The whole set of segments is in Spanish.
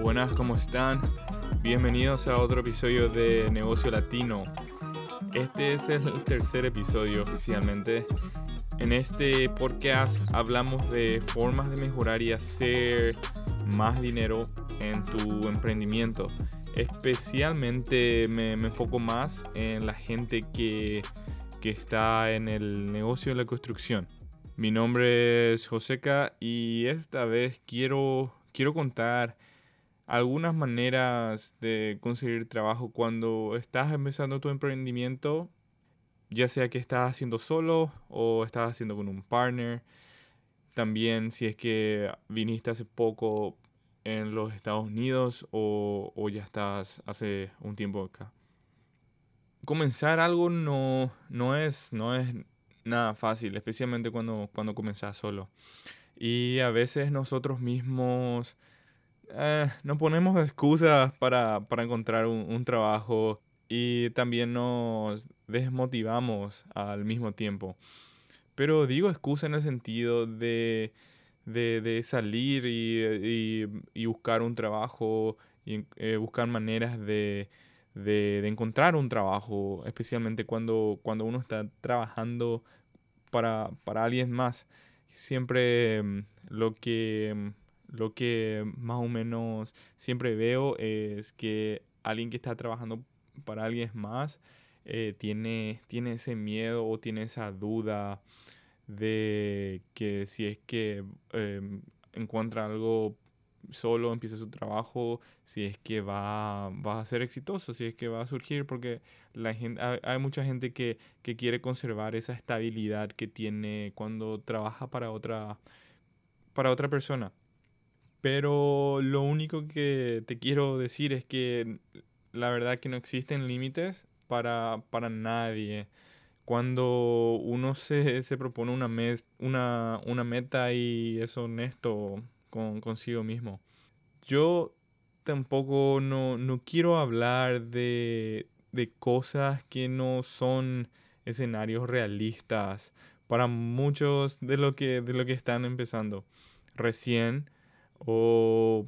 Buenas, ¿cómo están? Bienvenidos a otro episodio de Negocio Latino. Este es el tercer episodio oficialmente. En este podcast hablamos de formas de mejorar y hacer más dinero en tu emprendimiento. Especialmente me, enfoco más en la gente que, que está en el negocio de la construcción. Mi nombre es Joseca y esta vez quiero, quiero contar algunas maneras de conseguir trabajo cuando estás empezando tu emprendimiento, ya sea que estás haciendo solo o estás haciendo con un partner. También si es que viniste hace poco en los Estados Unidos o, ya estás hace un tiempo acá. Comenzar algo no, no, es, no es nada fácil, especialmente cuando, cuando comenzás solo. Y a veces nosotros mismos eh, nos ponemos excusas para, encontrar un, trabajo y también nos desmotivamos al mismo tiempo. Pero digo excusa en el sentido de, salir y, buscar un trabajo y eh, buscar maneras de, encontrar un trabajo, especialmente cuando, cuando uno está trabajando para, para alguien más. Siempre mm, lo que mm, lo que más o menos siempre veo es que alguien que está trabajando para alguien más eh, tiene, tiene ese miedo o tiene esa duda de que si es que em, encuentra algo solo, empieza su trabajo, si es que va, va, a ser exitoso, si es que va a surgir, porque la gente, hay, mucha gente que, que, quiere conservar esa estabilidad que tiene cuando trabaja para otra, para otra persona. Pero lo único que te quiero decir es que la verdad que no existen límites para, para nadie. Cuando uno se, se propone una, mes, una, una, meta y es honesto con, consigo mismo. Yo tampoco no, no quiero hablar de, de cosas que no son escenarios realistas para muchos de lo que, de lo que están empezando recién o,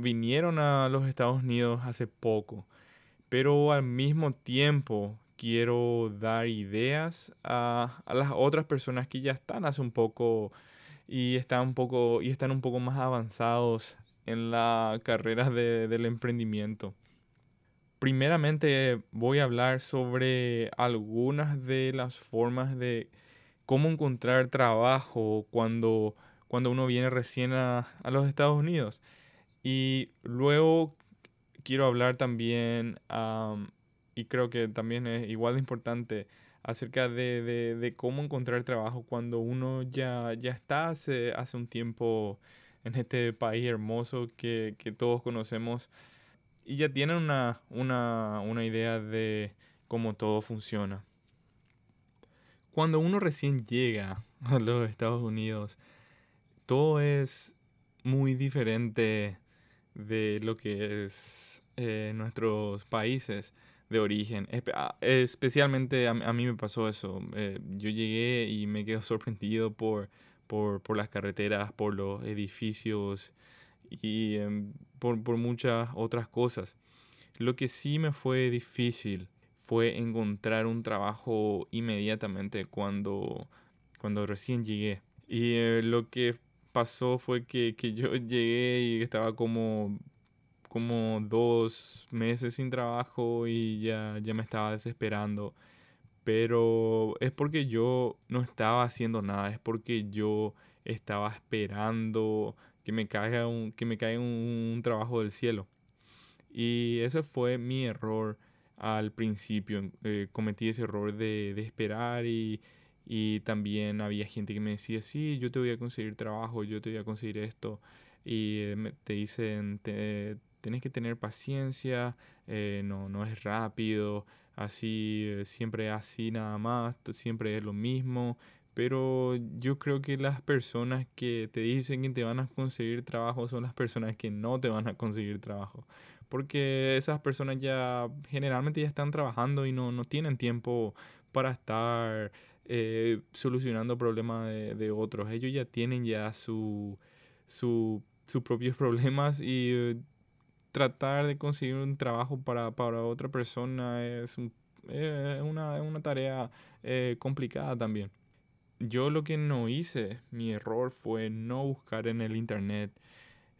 vinieron a los Estados Unidos hace poco, pero al mismo tiempo quiero dar ideas a, las otras personas que ya están hace un poco y están un poco y están un poco más avanzados en la carrera del emprendimiento. Primeramente voy a hablar sobre algunas de las formas de cómo encontrar trabajo cuando cuando uno viene recién a, los Estados Unidos. Y luego quiero hablar también, y creo que también es igual de importante, acerca de, cómo encontrar trabajo cuando uno ya, ya está hace, hace un tiempo en este país hermoso que, todos conocemos y ya tienen una, una idea de cómo todo funciona. Cuando uno recién llega a los Estados Unidos, todo es muy diferente de lo que es eh, nuestros países de origen. Ah, especialmente a, mí me pasó eso. Eh, yo llegué y me quedé sorprendido por, por, las carreteras, por los edificios y em, por, por, muchas otras cosas. Lo que sí me fue difícil fue encontrar un trabajo inmediatamente cuando, cuando recién llegué. Y eh, lo que pasó fue que, yo llegué y estaba como, como dos meses sin trabajo y ya, ya me estaba desesperando. Pero es porque yo no estaba haciendo nada, es porque yo estaba esperando que me caiga un, que me caiga un, trabajo del cielo. Y ese fue mi error al principio. Eh, cometí ese error de, de esperar y, y también había gente que me decía, sí, yo te voy a conseguir trabajo, yo te voy a conseguir esto. Y eh, te dicen, te, tienes que tener paciencia, eh, no, no es rápido, así, eh, siempre así nada más, siempre es lo mismo. Pero yo creo que las personas que te dicen que te van a conseguir trabajo son las personas que no te van a conseguir trabajo. Porque esas personas ya generalmente ya están trabajando y no, no tienen tiempo para estar eh, solucionando problemas de, otros. Ellos ya tienen ya su, sus propios problemas y eh, tratar de conseguir un trabajo para, para otra persona es, una, una, tarea eh, complicada también. Yo lo que no hice, mi error fue no buscar en el internet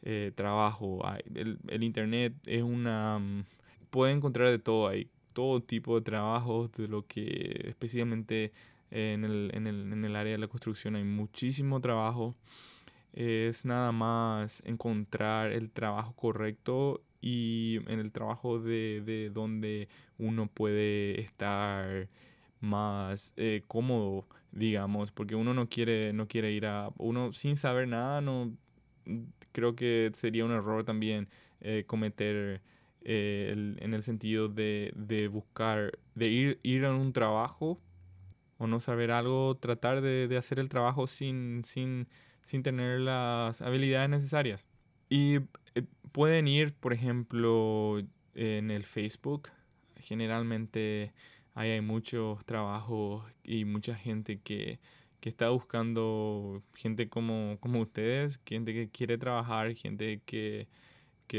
eh, trabajo. El, el, internet es una... Mm, puede encontrar de todo, hay todo tipo de trabajos, de lo que especialmente en el, en el, en el área de la construcción hay muchísimo trabajo. Es nada más encontrar el trabajo correcto y en el trabajo de, donde uno puede estar más eh, cómodo, digamos, porque uno no quiere, no quiere ir a, uno sin saber nada, no, creo que sería un error también eh, cometer eh, en el sentido de, buscar, de ir, ir a un trabajo o no saber algo, tratar de, de hacer el trabajo sin, sin sin tener las habilidades necesarias. Y eh, pueden ir, por ejemplo, en el Facebook. Generalmente hay muchos trabajos y mucha gente que, está buscando gente como, como ustedes, gente que quiere trabajar, gente que,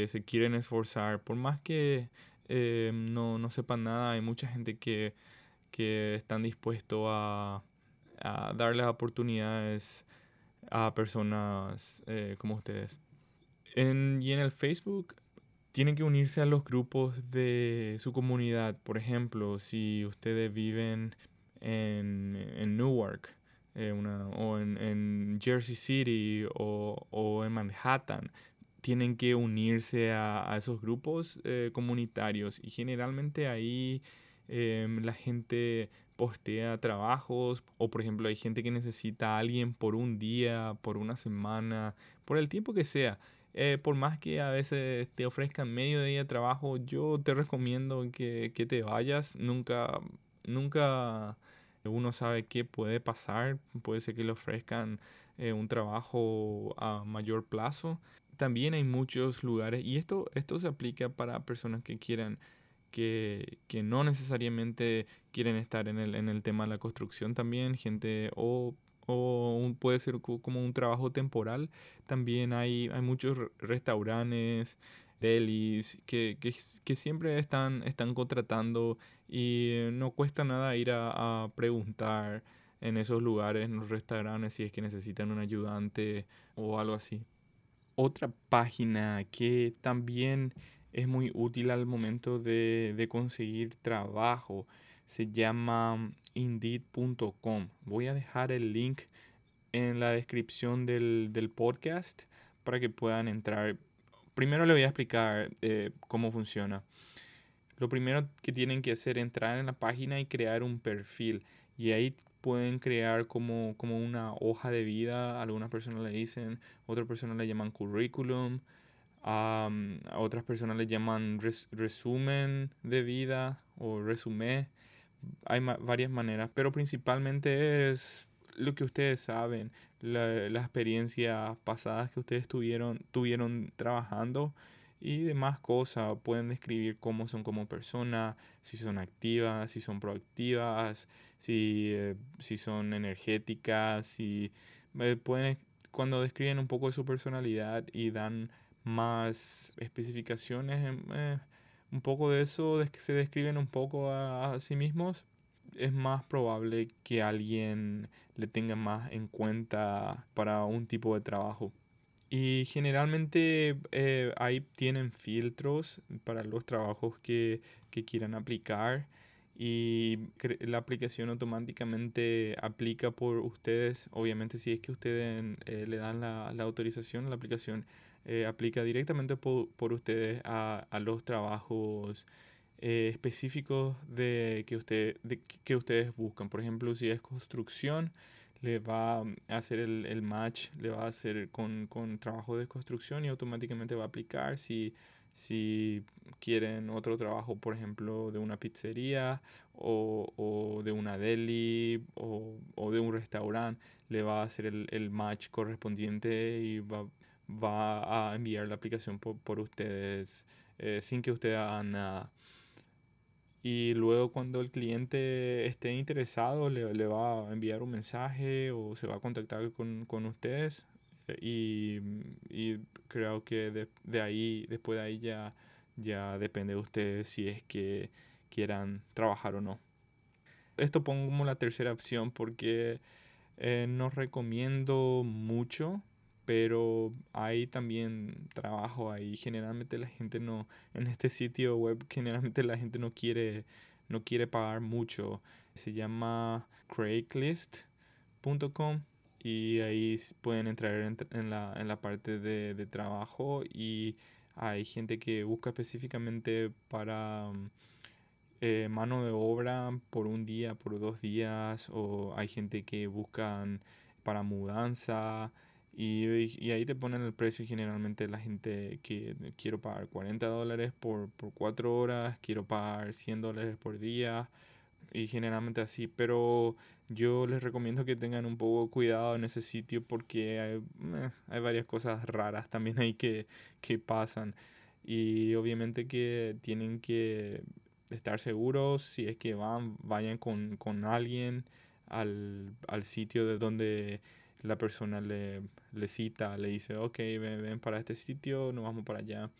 se quieren esforzar. Por más que eh, no, no, sepan nada, hay mucha gente que, que están dispuestos a, a darles oportunidades a personas eh, como ustedes. En, y en el Facebook tienen que unirse a los grupos de su comunidad. Por ejemplo, si ustedes viven en, en Newark eh, o en, Jersey City o, en Manhattan, tienen que unirse a, esos grupos eh, comunitarios y generalmente ahí em, la gente postea trabajos o por ejemplo hay gente que necesita a alguien por un día, por una semana, por el tiempo que sea. Eh, por más que a veces te ofrezcan medio día de trabajo, yo te recomiendo que, te vayas. Nunca, nunca uno sabe qué puede pasar. Puede ser que le ofrezcan eh, un trabajo a mayor plazo. También hay muchos lugares, y esto, esto se aplica para personas que quieran que, no necesariamente quieren estar en el, en el tema de la construcción también, gente o, o puede ser como un trabajo temporal. También hay, hay muchos restaurantes, delis, que, que, siempre están, están contratando y no cuesta nada ir a preguntar en esos lugares, en los restaurantes, si es que necesitan un ayudante o algo así. Otra página que también es muy útil al momento de, conseguir trabajo. Se llama indeed.com. Voy a dejar el link en la descripción del, podcast para que puedan entrar. Primero le voy a explicar eh, cómo funciona. Lo primero que tienen que hacer es entrar en la página y crear un perfil. Y ahí pueden crear como, como una hoja de vida. Algunas personas le dicen, otras personas le llaman currículum a, otras personas le llaman resumen de vida o resumen. Hay varias maneras, pero principalmente es lo que ustedes saben, las experiencias pasadas que ustedes tuvieron, tuvieron trabajando y demás cosas. Pueden describir cómo son como personas, si son activas, si son proactivas, si, eh, si son energéticas, si eh, pueden, cuando describen un poco de su personalidad y dan más especificaciones, eh, un poco de eso, de que se describen un poco a, sí mismos, es más probable que alguien le tenga más en cuenta para un tipo de trabajo. Y generalmente eh, ahí tienen filtros para los trabajos que, que quieran aplicar y la aplicación automáticamente aplica por ustedes. Obviamente si es que ustedes eh, le dan la, la, autorización, la aplicación eh, aplica directamente por, por ustedes a, a, los trabajos eh, específicos de que, usted, que ustedes buscan. Por ejemplo, si es construcción, le va a hacer el, el match, le va a hacer con, con, trabajo de construcción y automáticamente va a aplicar. Si, si quieren otro trabajo, por ejemplo, de una pizzería o, o de una deli o, o, de un restaurante, le va a hacer el, el match correspondiente y va, va a enviar la aplicación por, ustedes eh, sin que ustedes hagan nada. Y luego cuando el cliente esté interesado le, va a enviar un mensaje o se va a contactar con, ustedes y, creo que de, ahí, después de ahí ya ya depende de ustedes si es que quieran trabajar o no. Esto pongo como la tercera opción porque eh, no recomiendo mucho, pero hay también trabajo ahí. Generalmente la gente no, en este sitio web, generalmente la gente no quiere, no quiere pagar mucho. Se llama craigslist.com y ahí pueden entrar en, la, en la parte de, de trabajo y hay gente que busca específicamente para eh, mano de obra por un día, por dos días, o hay gente que buscan para mudanza. Y, y, ahí te ponen el precio generalmente la gente que quiero pagar 40 dólares por, por 4 horas, quiero pagar 100 dólares por día y generalmente así, pero yo les recomiendo que tengan un poco cuidado en ese sitio porque hay, eh, hay varias cosas raras también ahí que, que pasan y obviamente que tienen que estar seguros si es que van, vayan con, con alguien al, al, sitio de donde la persona le, le cita, le dice, ok, ven, ven, para este sitio, nos vamos para allá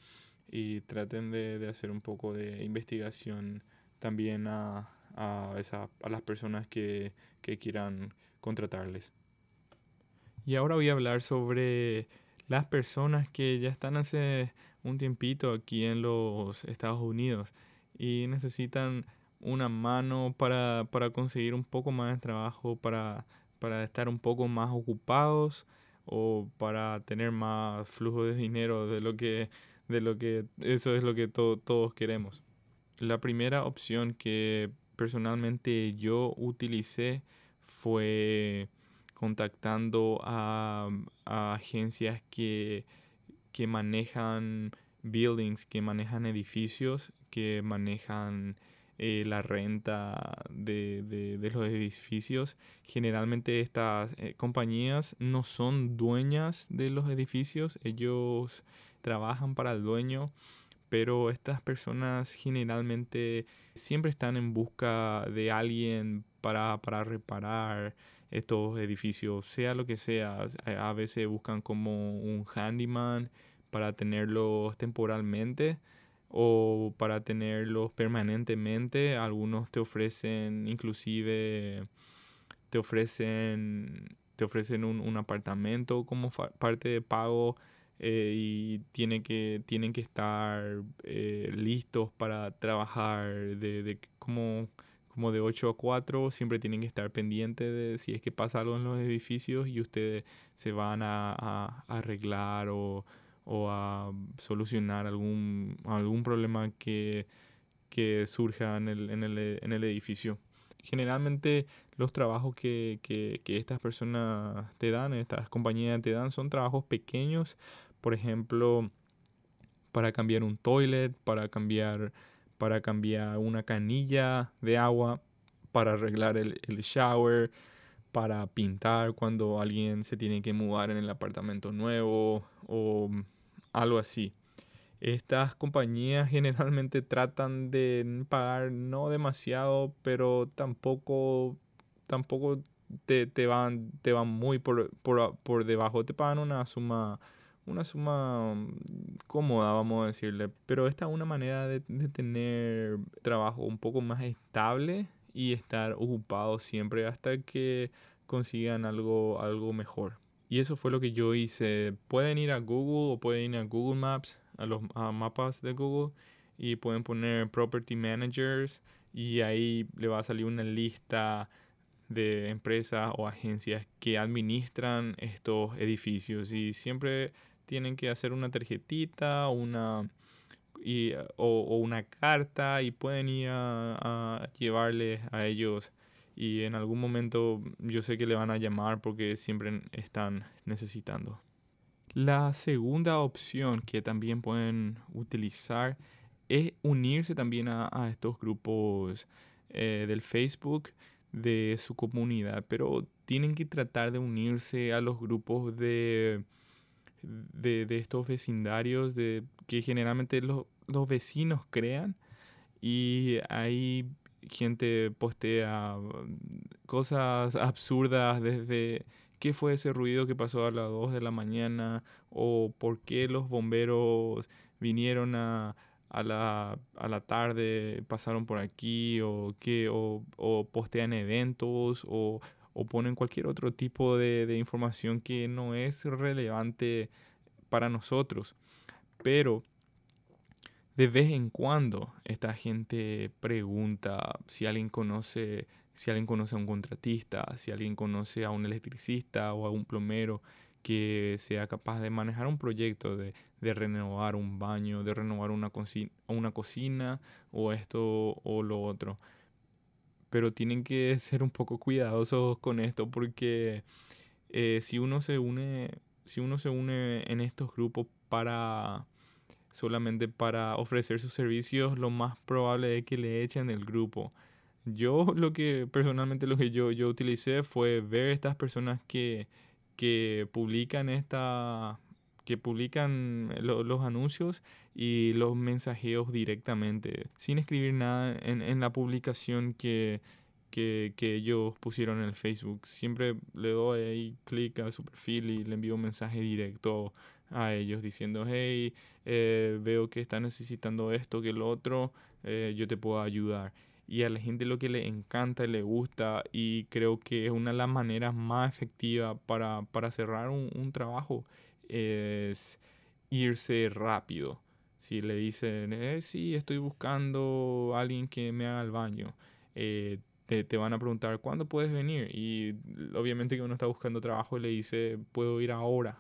y traten de, de hacer un poco de investigación también a, a, esa, a las personas que, que quieran contratarles. Y ahora voy a hablar sobre las personas que ya están hace un tiempito aquí en los Estados Unidos y necesitan una mano para, para conseguir un poco más de trabajo, para, para estar un poco más ocupados o para tener más flujo de dinero de lo que, de lo que eso es lo que todos queremos. La primera opción que personalmente yo utilicé fue contactando a, a agencias que, que manejan buildings, que manejan edificios, que manejan eh, la renta de, de, los edificios. Generalmente estas eh, compañías no son dueñas de los edificios, ellos trabajan para el dueño, pero estas personas generalmente siempre están en busca de alguien para, para reparar estos edificios, sea lo que sea. A veces buscan como un handyman para tenerlos temporalmente o para tenerlos permanentemente. Algunos te ofrecen inclusive te ofrecen te ofrecen un, un apartamento como parte de pago eh, y tiene que, tienen que estar eh, listos para trabajar de, de como, como de 8 a 4, siempre tienen que estar pendientes de si es que pasa algo en los edificios y ustedes se van a, a arreglar o, o, a solucionar algún, algún problema que, que surja en el, en, el, en el edificio. Generalmente los trabajos que, que, que, estas personas te dan, estas compañías te dan, son trabajos pequeños. Por ejemplo, para cambiar un toilet, para cambiar, para cambiar una canilla de agua, para arreglar el, el shower, para pintar cuando alguien se tiene que mudar en el apartamento nuevo o algo así. Estas compañías generalmente tratan de pagar no demasiado, pero tampoco, tampoco te, te, van, te van muy por, por, por debajo. Te pagan una suma una suma mm, cómoda, vamos a decirle. Pero esta es una manera de, tener trabajo un poco más estable y estar ocupado siempre hasta que consigan algo, algo mejor. Y eso fue lo que yo hice. Pueden ir a Google o pueden ir a Google Maps, a los mapas de Google, y pueden poner Property Managers y ahí le va a salir una lista de empresas o agencias que administran estos edificios y siempre tienen que hacer una tarjetita una, y, o, una carta y pueden ir a, a llevarle a ellos y en algún momento yo sé que le van a llamar porque siempre están necesitando. La segunda opción que también pueden utilizar es unirse también a, a estos grupos eh, del Facebook de su comunidad, pero tienen que tratar de unirse a los grupos de de, de estos vecindarios de, que generalmente los, los vecinos crean y hay gente postea cosas absurdas desde qué fue ese ruido que pasó a las 2 de la mañana o por qué los bomberos vinieron a, a la, a la tarde pasaron por aquí o, que, o, o postean eventos o, o, ponen cualquier otro tipo de, de, información que no es relevante para nosotros. Pero de vez en cuando esta gente pregunta si alguien conoce si alguien conoce a un contratista, si alguien conoce a un electricista o a un plomero que sea capaz de manejar un proyecto, de, de renovar un baño, de renovar una, cocina, una cocina o esto o lo otro. Pero tienen que ser un poco cuidadosos con esto porque eh, si uno se une, si uno se une en estos grupos para solamente para ofrecer sus servicios, lo más probable es que le echen el grupo. Yo lo que personalmente lo que yo, yo utilicé fue ver estas personas que, que publican esta que publican los anuncios y los mensajeos directamente, sin escribir nada en, en la publicación que, que, que, ellos pusieron en el Facebook. Siempre le doy ahí clic a su perfil y le envío un mensaje directo a ellos diciendo, hey, eh, veo que estás necesitando esto, que lo otro, eh, yo te puedo ayudar y a la gente lo que le encanta y le gusta y creo que es una de las maneras más efectivas para, para cerrar un, un, trabajo es irse rápido. Si le dicen, eh, sí, estoy buscando a alguien que me haga el baño, eh, te, te, van a preguntar, ¿cuándo puedes venir? Y obviamente que uno está buscando trabajo y le dice, puedo ir ahora,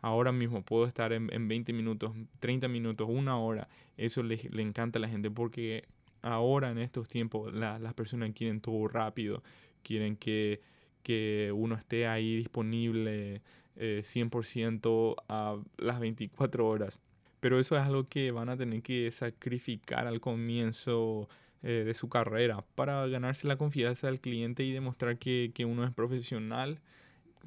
ahora mismo, puedo estar en, en 20 minutos, 30 minutos, una hora. Eso le, le encanta a la gente porque ahora en estos tiempos las personas quieren todo rápido, quieren que, que uno esté ahí disponible 100% eh, a las 24 horas. Pero eso es algo que van a tener que sacrificar al comienzo eh, de su carrera para ganarse la confianza del cliente y demostrar que, que uno es profesional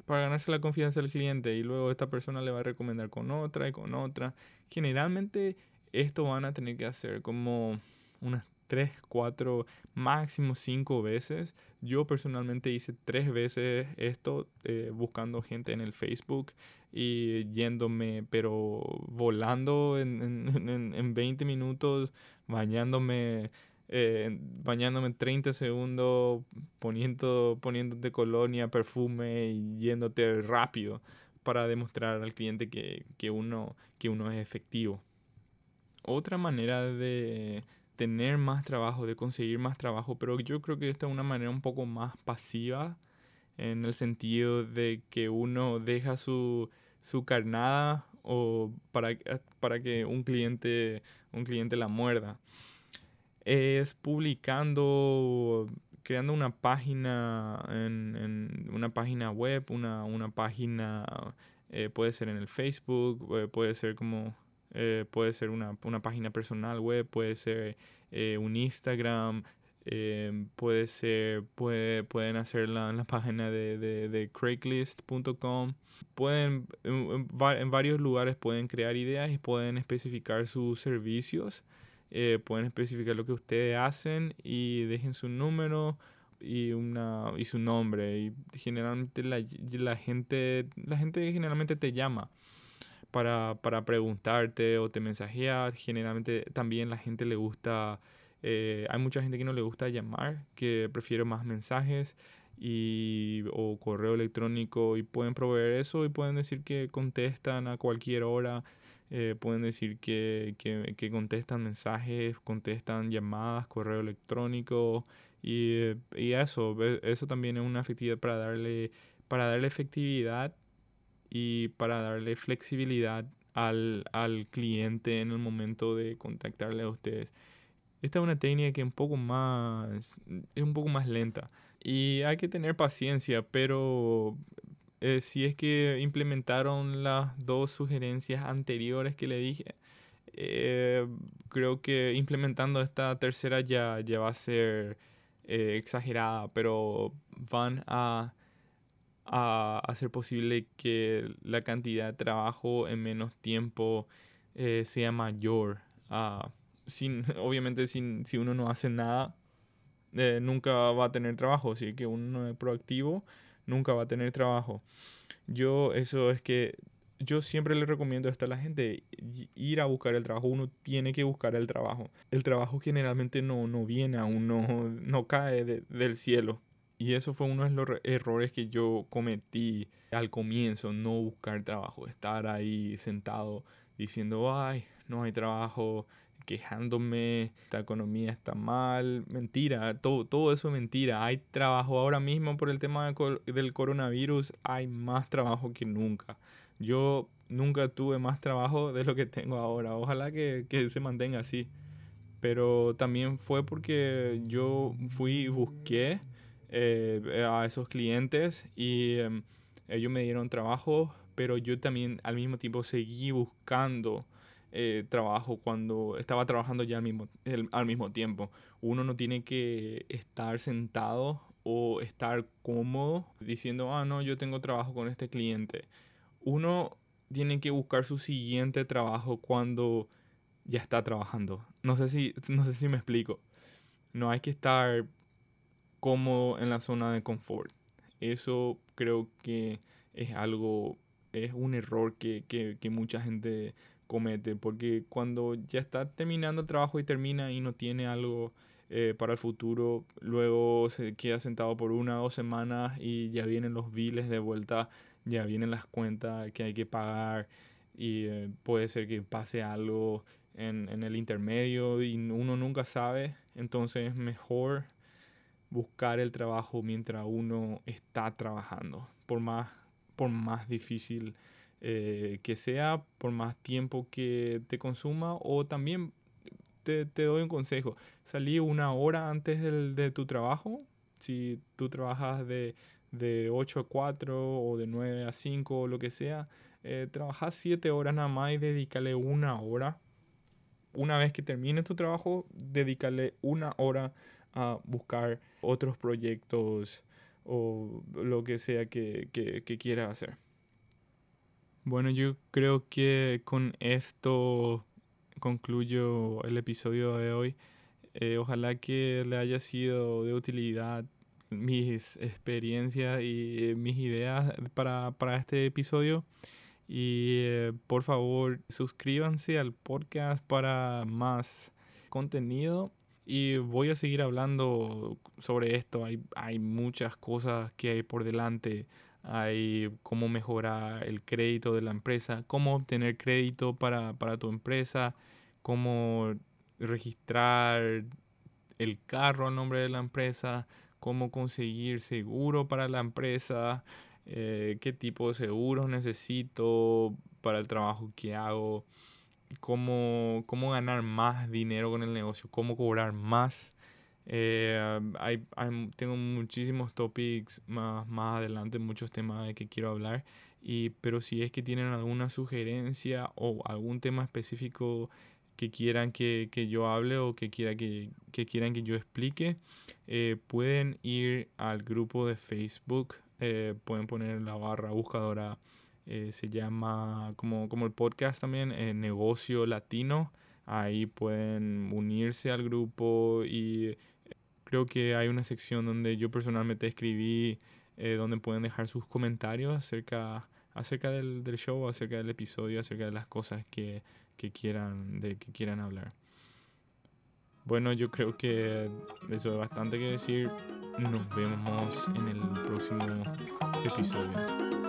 para ganarse la confianza del cliente y luego esta persona le va a recomendar con otra y con otra. Generalmente esto van a tener que hacer como unas tres, cuatro, máximo cinco veces. Yo personalmente hice tres veces esto eh, buscando gente en el Facebook y yéndome, pero volando en, en, en 20 minutos, bañándome. Eh, bañándome 30 segundos, poniendo, poniéndote colonia, perfume y yéndote rápido para demostrar al cliente que, que, uno, que uno es efectivo. Otra manera de, tener más trabajo, de conseguir más trabajo, pero yo creo que esta es una manera un poco más pasiva en el sentido de que uno deja su, su carnada o para, para que un cliente, un cliente la muerda. Es publicando, creando una página en, una página web, una, una página, eh, puede ser en el Facebook, eh, puede ser como eh, puede ser una, una, página personal web, puede ser eh, un Instagram, puede ser, puede, pueden hacerla en la página de, de. Pueden, en, en, varios lugares pueden crear ideas y pueden especificar sus servicios. Pueden especificar lo que ustedes hacen y dejen su número y una y su nombre y generalmente la, la gente la gente generalmente te llama para, para preguntarte o te mensajear. Generalmente también la gente le gusta, eh, hay mucha gente que no le gusta llamar, que prefiere más mensajes y, o correo electrónico y pueden proveer eso y pueden decir que contestan a cualquier hora. Eh, pueden decir que, que, contestan mensajes, contestan llamadas, correo electrónico y, y, eso, eso también es una efectividad para darle, para darle efectividad y para darle flexibilidad al, al, cliente en el momento de contactarle a ustedes. Esta es una técnica que es un poco más, es un poco más lenta y hay que tener paciencia, pero eh, si es que implementaron las dos sugerencias anteriores que le dije, eh, creo que implementando esta tercera ya, ya va a ser eh, exagerada, pero van a a hacer posible que la cantidad de trabajo en menos tiempo sea mayor. Uh, sin, obviamente sin, si uno no hace nada, nunca va a tener trabajo. Si que uno no es proactivo, nunca va a tener trabajo. Yo eso es que yo siempre le recomiendo esto a la gente, ir a buscar el trabajo, uno tiene que buscar el trabajo. El trabajo generalmente no, no viene a uno, no cae del cielo. Y eso fue uno de los errores que yo cometí al comienzo, no buscar trabajo, estar ahí sentado diciendo, ay, no hay trabajo, quejándome, esta economía está mal, mentira, todo, todo eso es mentira. Hay trabajo ahora mismo por el tema del coronavirus, hay más trabajo que nunca. Yo nunca tuve más trabajo de lo que tengo ahora, ojalá que, que se mantenga así. Pero también fue porque yo fui y busqué eh, a esos clientes y em, ellos me dieron trabajo, pero yo también al mismo tiempo seguí buscando eh, trabajo cuando estaba trabajando ya al mismo, al mismo tiempo. Uno no tiene que estar sentado o estar cómodo diciendo, ah, no, yo tengo trabajo con este cliente. Uno tiene que buscar su siguiente trabajo cuando ya está trabajando. No sé si, no sé si me explico. No hay que estar cómodo en la zona de confort. Eso creo que es algo, es un error que, que, que mucha gente comete, porque cuando ya está terminando el trabajo y termina y no tiene algo eh, para el futuro, luego se queda sentado por una o dos semanas y ya vienen los biles de vuelta, ya vienen las cuentas que hay que pagar y eh, puede ser que pase algo en, en el intermedio y uno nunca sabe, entonces es mejor buscar el trabajo mientras uno está trabajando, por más, por más difícil eh, que sea, por más tiempo que te consuma o también te, doy un consejo, salí una hora antes de tu trabajo, si tú trabajas de, de 8 a 4 o de 9 a 5 o lo que sea, eh, trabajas 7 horas nada más y dedícale una hora. Una vez que termine tu trabajo, dedícale una hora a buscar otros proyectos o lo que sea que, que quieras hacer. Bueno, yo creo que con esto concluyo el episodio de hoy. Eh, ojalá que le haya sido de utilidad mis experiencias y mis ideas para, para este episodio. Y eh, por favor, suscríbanse al podcast para más contenido. Y voy a seguir hablando sobre esto. Hay, hay muchas cosas que hay por delante hay cómo mejorar el crédito de la empresa, cómo obtener crédito para, tu empresa, cómo registrar el carro a nombre de la empresa, cómo conseguir seguro para la empresa, eh, qué tipo de seguros necesito para el trabajo que hago, cómo, cómo ganar más dinero con el negocio, cómo cobrar más eh, hay, tengo muchísimos topics más, más adelante, muchos temas de que quiero hablar. Y, pero si es que tienen alguna sugerencia o algún tema específico que quieran que, que yo hable o que, quiera que, que quieran que yo explique, eh, pueden ir al grupo de Facebook. Eh, pueden poner la barra buscadora. se llama como, como el podcast también, Negocio Latino. Ahí pueden unirse al grupo y Creo que hay una sección donde yo personalmente escribí, eh, donde pueden dejar sus comentarios acerca, acerca del, del, show, acerca del episodio, acerca de las cosas que, que, quieran, de que quieran hablar. Bueno, yo creo que eso es bastante que decir. Nos vemos en el próximo episodio.